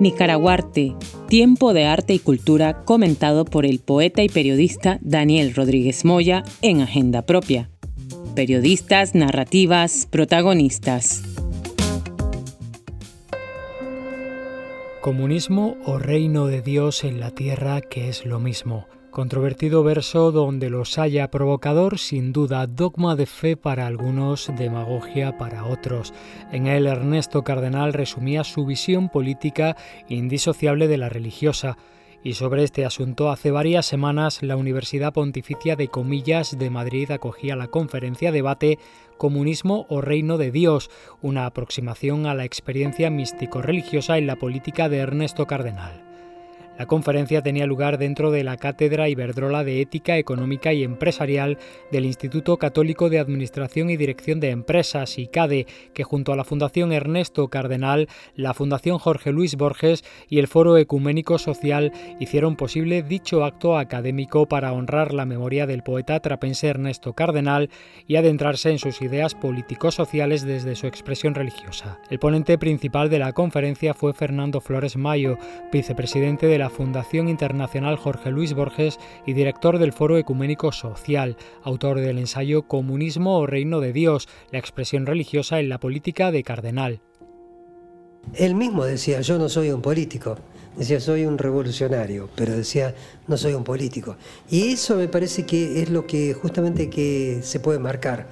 Nicaraguarte, tiempo de arte y cultura comentado por el poeta y periodista Daniel Rodríguez Moya en Agenda Propia. Periodistas, narrativas, protagonistas. Comunismo o reino de Dios en la tierra que es lo mismo. Controvertido verso donde los haya provocador, sin duda, dogma de fe para algunos, demagogia para otros. En él Ernesto Cardenal resumía su visión política indisociable de la religiosa. Y sobre este asunto, hace varias semanas la Universidad Pontificia de Comillas de Madrid acogía la conferencia debate Comunismo o Reino de Dios, una aproximación a la experiencia místico-religiosa en la política de Ernesto Cardenal. La conferencia tenía lugar dentro de la Cátedra Iberdrola de Ética Económica y Empresarial del Instituto Católico de Administración y Dirección de Empresas, ICADE, que junto a la Fundación Ernesto Cardenal, la Fundación Jorge Luis Borges y el Foro Ecuménico Social hicieron posible dicho acto académico para honrar la memoria del poeta trapense Ernesto Cardenal y adentrarse en sus ideas político-sociales desde su expresión religiosa. El ponente principal de la conferencia fue Fernando Flores Mayo, vicepresidente de la la Fundación Internacional Jorge Luis Borges y director del Foro Ecuménico Social, autor del ensayo Comunismo o Reino de Dios, la expresión religiosa en la política de Cardenal. Él mismo decía, yo no soy un político, decía, soy un revolucionario, pero decía, no soy un político. Y eso me parece que es lo que justamente que se puede marcar,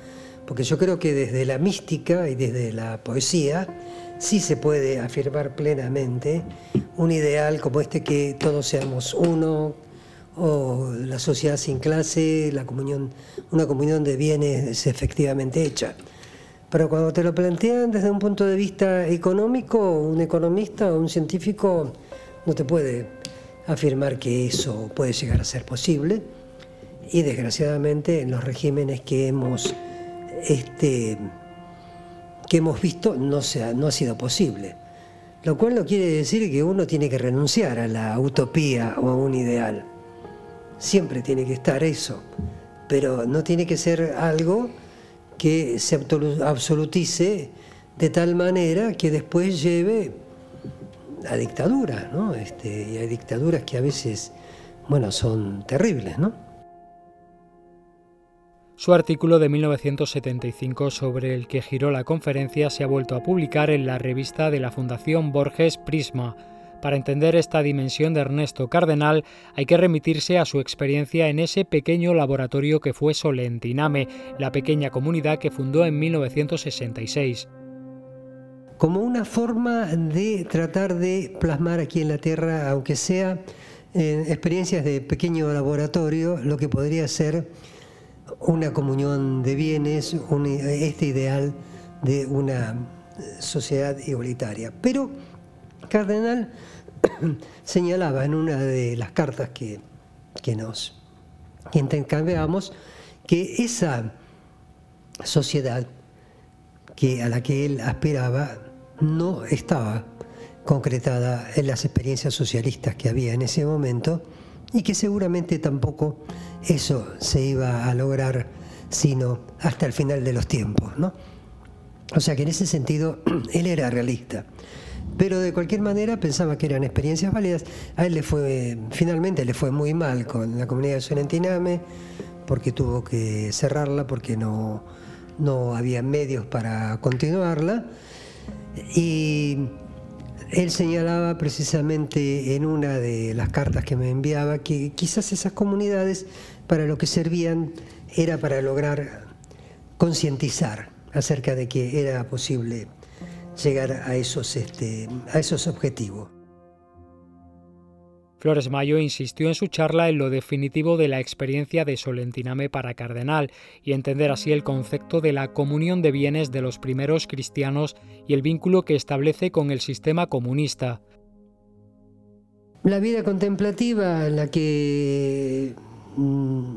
porque yo creo que desde la mística y desde la poesía, sí se puede afirmar plenamente un ideal como este que todos seamos uno, o la sociedad sin clase, la comunión, una comunión de bienes es efectivamente hecha. Pero cuando te lo plantean desde un punto de vista económico, un economista o un científico no te puede afirmar que eso puede llegar a ser posible. Y desgraciadamente en los regímenes que hemos este, que hemos visto no, ha sido posible. Lo cual no quiere decir que uno tiene que renunciar a la utopía o a un ideal. Siempre tiene que estar eso, pero no tiene que ser algo que se absolutice de tal manera que después lleve a dictadura, ¿no? Este, y hay dictaduras que a veces, bueno, son terribles, ¿no? Su artículo de 1975 sobre el que giró la conferencia se ha vuelto a publicar en la revista de la Fundación Borges Prisma. Para entender esta dimensión de Ernesto Cardenal hay que remitirse a su experiencia en ese pequeño laboratorio que fue Solentiname, la pequeña comunidad que fundó en 1966 como una forma de tratar de plasmar aquí en la Tierra, aunque sea en experiencias de pequeño laboratorio, lo que podría ser una comunión de bienes, este ideal de una sociedad igualitaria. Pero Cardenal señalaba en una de las cartas que, que nos intercambiamos que esa sociedad que, a la que él aspiraba no estaba concretada en las experiencias socialistas que había en ese momento y que seguramente tampoco eso se iba a lograr sino hasta el final de los tiempos. ¿no? O sea que en ese sentido él era realista. Pero de cualquier manera pensaba que eran experiencias válidas. A él le fue, finalmente le fue muy mal con la comunidad de Solentiname, porque tuvo que cerrarla, porque no, no había medios para continuarla. Y él señalaba precisamente en una de las cartas que me enviaba que quizás esas comunidades para lo que servían era para lograr concientizar acerca de que era posible llegar a esos, este, a esos objetivos. Flores Mayo insistió en su charla en lo definitivo de la experiencia de Solentiname para Cardenal y entender así el concepto de la comunión de bienes de los primeros cristianos y el vínculo que establece con el sistema comunista. La vida contemplativa en la que mm,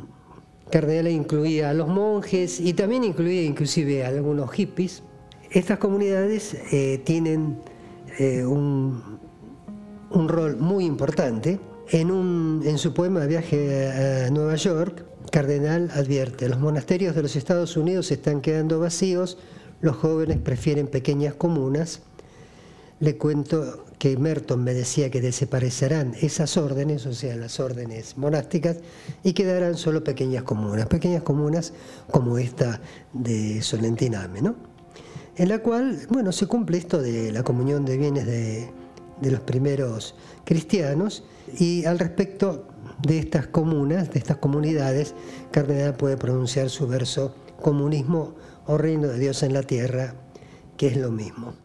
Cardenal incluía a los monjes y también incluía inclusive a algunos hippies, estas comunidades eh, tienen eh, un un rol muy importante. En, un, en su poema Viaje a Nueva York, Cardenal advierte, los monasterios de los Estados Unidos están quedando vacíos, los jóvenes prefieren pequeñas comunas. Le cuento que Merton me decía que desaparecerán esas órdenes, o sea, las órdenes monásticas, y quedarán solo pequeñas comunas, pequeñas comunas como esta de Solentiname, ¿no? En la cual, bueno, se cumple esto de la comunión de bienes de, de los primeros cristianos, y al respecto de estas comunas, de estas comunidades, Cardenal puede pronunciar su verso comunismo o reino de Dios en la tierra, que es lo mismo.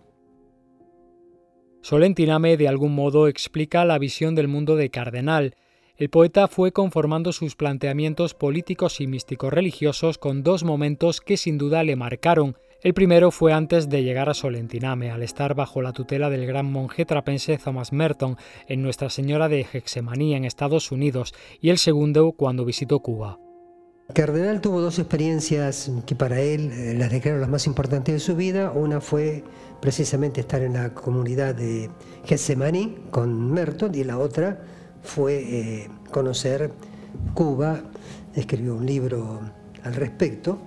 Solentiname de algún modo explica la visión del mundo de Cardenal. El poeta fue conformando sus planteamientos políticos y místicos religiosos con dos momentos que sin duda le marcaron. El primero fue antes de llegar a Solentiname, al estar bajo la tutela del gran monje trapense Thomas Merton en Nuestra Señora de Hexemaní en Estados Unidos, y el segundo cuando visitó Cuba. Cardenal tuvo dos experiencias que para él eh, las declaró las más importantes de su vida. Una fue precisamente estar en la comunidad de Getsemaní con Merton y la otra fue eh, conocer Cuba. Escribió un libro al respecto.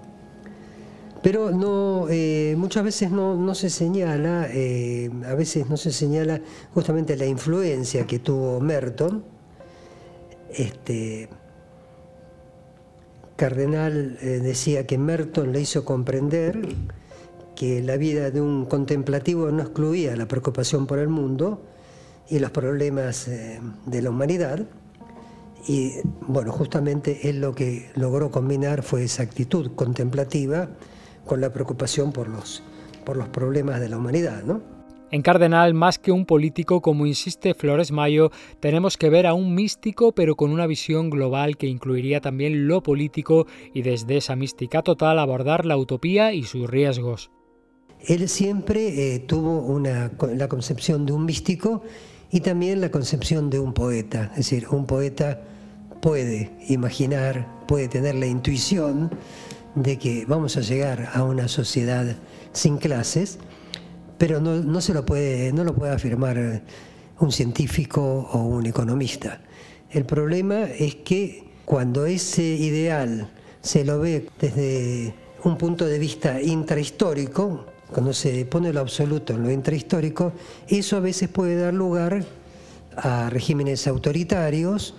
Pero no, eh, muchas veces no, se señala, a veces no se señala justamente la influencia que tuvo Merton. Este, Cardenal eh, decía que Merton le hizo comprender que la vida de un contemplativo no excluía la preocupación por el mundo y los problemas eh, de la humanidad. Y bueno, justamente él lo que logró combinar fue esa actitud contemplativa con la preocupación por los, por los problemas de la humanidad, ¿no? En Cardenal, más que un político, como insiste Flores Mayo, tenemos que ver a un místico, pero con una visión global que incluiría también lo político y desde esa mística total abordar la utopía y sus riesgos. Él siempre eh, tuvo una, la concepción de un místico y también la concepción de un poeta. Es decir, un poeta puede imaginar, puede tener la intuición de que vamos a llegar a una sociedad sin clases pero no, se lo puede, no lo puede afirmar un científico o un economista. El problema es que cuando ese ideal se lo ve desde un punto de vista intrahistórico, cuando se pone lo absoluto en lo intrahistórico, eso a veces puede dar lugar a regímenes autoritarios,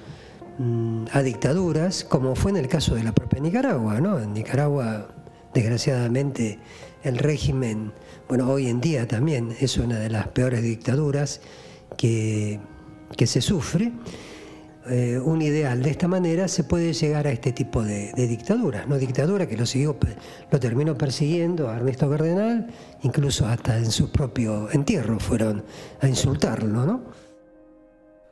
a dictaduras, como fue en el caso de la propia Nicaragua. ¿no? En Nicaragua, desgraciadamente, el régimen bueno, hoy en día también es una de las peores dictaduras que, se sufre. Eh, un ideal de esta manera se puede llegar a este tipo de, de dictaduras, ¿no? Dictadura que lo siguió, lo terminó persiguiendo a Ernesto Cardenal, incluso hasta en su propio entierro fueron a insultarlo, ¿no?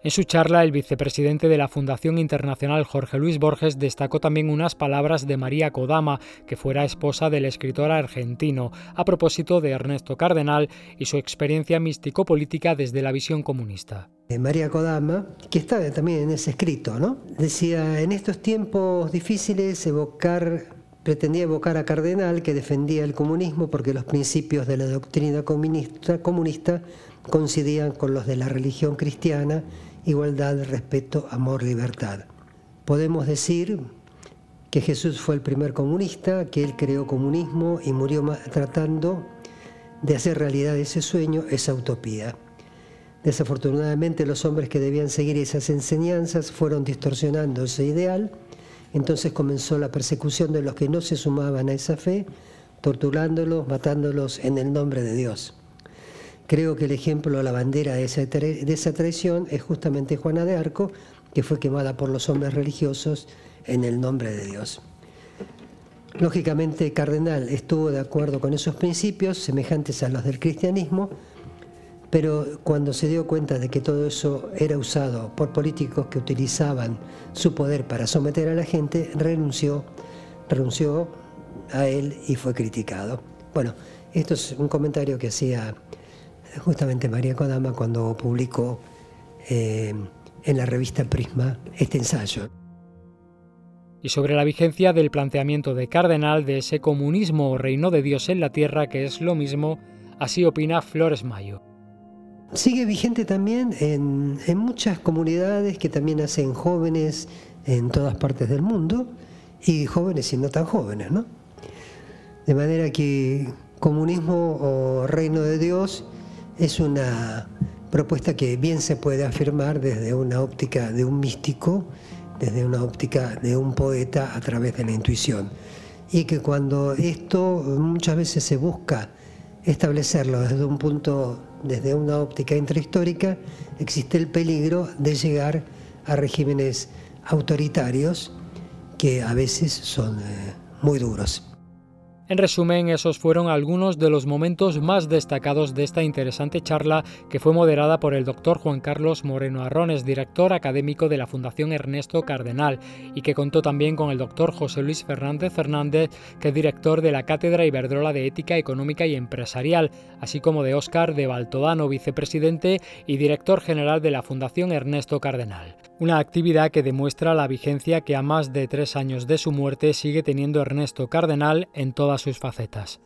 En su charla, el vicepresidente de la Fundación Internacional Jorge Luis Borges destacó también unas palabras de María Kodama, que fuera esposa del escritor argentino, a propósito de Ernesto Cardenal y su experiencia místico-política desde la visión comunista. Eh, María Kodama, que está también en ese escrito, ¿no? Decía, en estos tiempos difíciles evocar pretendía evocar a Cardenal que defendía el comunismo porque los principios de la doctrina comunista, comunista coincidían con los de la religión cristiana igualdad, respeto, amor, libertad. Podemos decir que Jesús fue el primer comunista, que él creó comunismo y murió tratando de hacer realidad ese sueño, esa utopía. Desafortunadamente los hombres que debían seguir esas enseñanzas fueron distorsionando ese ideal, entonces comenzó la persecución de los que no se sumaban a esa fe, torturándolos, matándolos en el nombre de Dios. Creo que el ejemplo, la bandera de esa, de esa traición es justamente Juana de Arco, que fue quemada por los hombres religiosos en el nombre de Dios. Lógicamente, Cardenal estuvo de acuerdo con esos principios, semejantes a los del cristianismo, pero cuando se dio cuenta de que todo eso era usado por políticos que utilizaban su poder para someter a la gente, renunció, renunció a él y fue criticado. Bueno, esto es un comentario que hacía justamente María Kodama cuando publicó eh, en la revista Prisma este ensayo. Y sobre la vigencia del planteamiento de Cardenal de ese comunismo o reino de Dios en la tierra, que es lo mismo, así opina Flores Mayo. Sigue vigente también en, en muchas comunidades que también hacen jóvenes en todas partes del mundo y jóvenes y no tan jóvenes, ¿no? De manera que comunismo o reino de Dios es una propuesta que bien se puede afirmar desde una óptica de un místico, desde una óptica de un poeta a través de la intuición. Y que cuando esto muchas veces se busca establecerlo desde un punto, desde una óptica intrahistórica, existe el peligro de llegar a regímenes autoritarios que a veces son eh, muy duros. En resumen, esos fueron algunos de los momentos más destacados de esta interesante charla que fue moderada por el doctor Juan Carlos Moreno Arrones, director académico de la Fundación Ernesto Cardenal, y que contó también con el doctor José Luis Fernández Fernández, que es director de la Cátedra Iberdrola de Ética Económica y Empresarial, así como de Óscar de Baltodano, vicepresidente y director general de la Fundación Ernesto Cardenal. Una actividad que demuestra la vigencia que a más de tres años de su muerte sigue teniendo Ernesto Cardenal en todas sus facetas.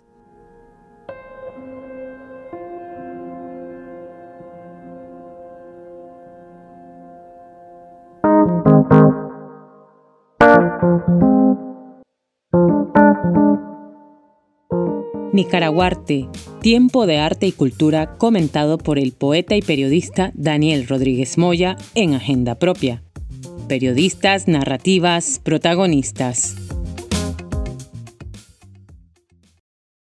Nicaraguarte, tiempo de arte y cultura comentado por el poeta y periodista Daniel Rodríguez Moya en Agenda Propia. Periodistas, narrativas, protagonistas.